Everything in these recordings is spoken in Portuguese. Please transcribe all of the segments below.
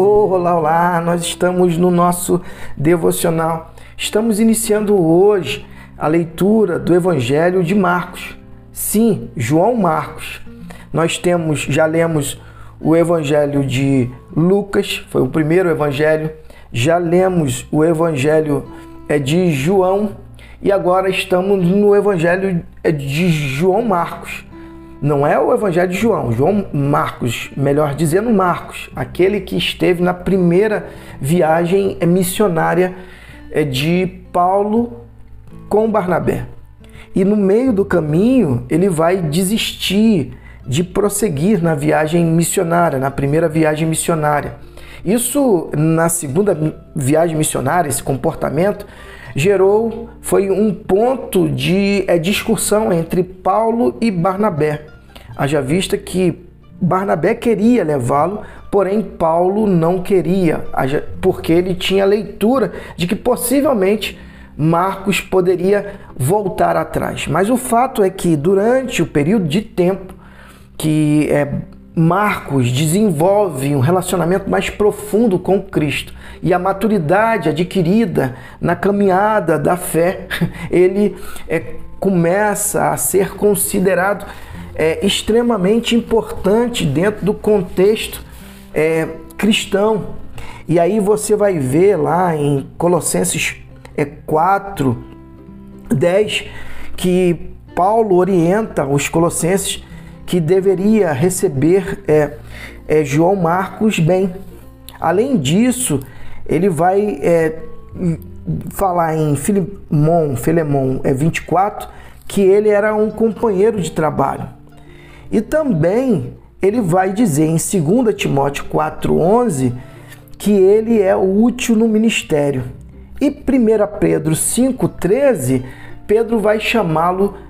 Olá, olá! Nós estamos no nosso devocional. Estamos iniciando hoje a leitura do Evangelho de Marcos. Sim, João Marcos. Nós temos, já lemos o Evangelho de Lucas, foi o primeiro evangelho. Já lemos o Evangelho é, de João e agora estamos no Evangelho é, de João Marcos. Não é o Evangelho de João, João Marcos, melhor dizendo Marcos, aquele que esteve na primeira viagem missionária é, de Paulo com Barnabé. E no meio do caminho ele vai desistir de prosseguir na viagem missionária, na primeira viagem missionária. Isso na segunda viagem missionária, esse comportamento gerou foi um ponto de é, discussão entre Paulo e Barnabé. Haja vista que Barnabé queria levá-lo, porém Paulo não queria, porque ele tinha leitura de que possivelmente Marcos poderia voltar atrás. Mas o fato é que durante o período de tempo que é, Marcos desenvolve um relacionamento mais profundo com Cristo e a maturidade adquirida na caminhada da fé, ele é, começa a ser considerado é, extremamente importante dentro do contexto é, cristão. E aí você vai ver lá em Colossenses é, 4, 10, que Paulo orienta os colossenses que deveria receber é, é, João Marcos bem. Além disso, ele vai é, falar em Filemon, Filemon é 24, que ele era um companheiro de trabalho. E também ele vai dizer em 2 Timóteo 4,11 que ele é útil no ministério. E 1 Pedro 5,13, Pedro vai chamá-lo de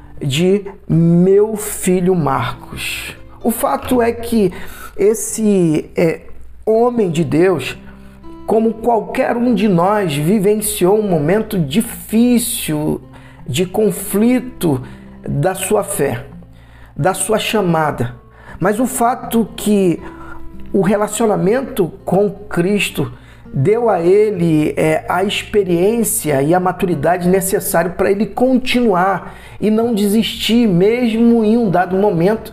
meu filho Marcos. O fato é que esse é, homem de Deus, como qualquer um de nós, vivenciou um momento difícil de conflito da sua fé, da sua chamada. Mas o fato que o relacionamento com Cristo deu a ele é, a experiência e a maturidade necessária para ele continuar e não desistir, mesmo em um dado momento,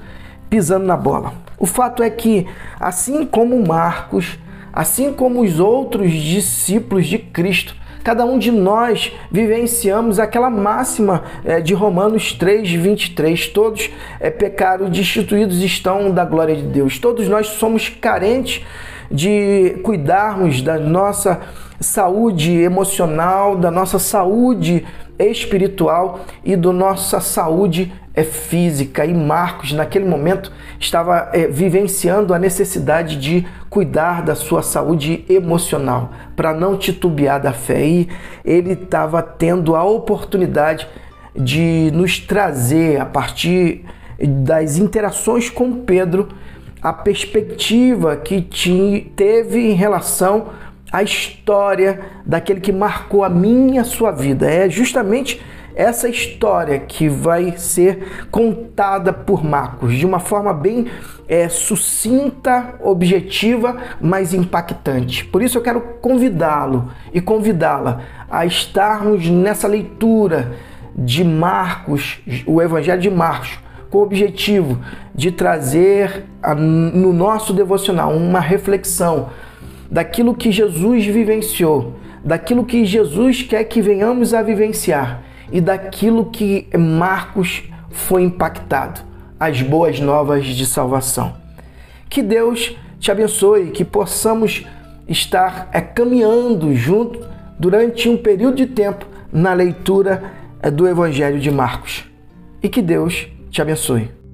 pisando na bola. O fato é que, assim como Marcos, assim como os outros discípulos de Cristo, cada um de nós vivenciamos aquela máxima é, de Romanos 3, 23. Todos é, pecaram, destituídos estão da glória de Deus. Todos nós somos carentes de cuidarmos da nossa saúde emocional, da nossa saúde espiritual e da nossa saúde é, física. E Marcos, naquele momento, estava é, vivenciando a necessidade de cuidar da sua saúde emocional, para não titubear da fé. E ele estava tendo a oportunidade de nos trazer, a partir das interações com Pedro, a perspectiva que teve em relação à história daquele que marcou a minha sua vida. É justamente essa história que vai ser contada por Marcos de uma forma bem é, sucinta, objetiva, mas impactante. Por isso eu quero convidá-lo e convidá-la a estarmos nessa leitura de Marcos, o Evangelho de Marcos, com o objetivo de trazer a, no nosso devocional uma reflexão daquilo que Jesus vivenciou, daquilo que Jesus quer que venhamos a vivenciar e daquilo que Marcos foi impactado, as boas novas de salvação. Que Deus te abençoe, que possamos estar é, caminhando junto durante um período de tempo na leitura é, do Evangelho de Marcos. E que Deus te abençoe.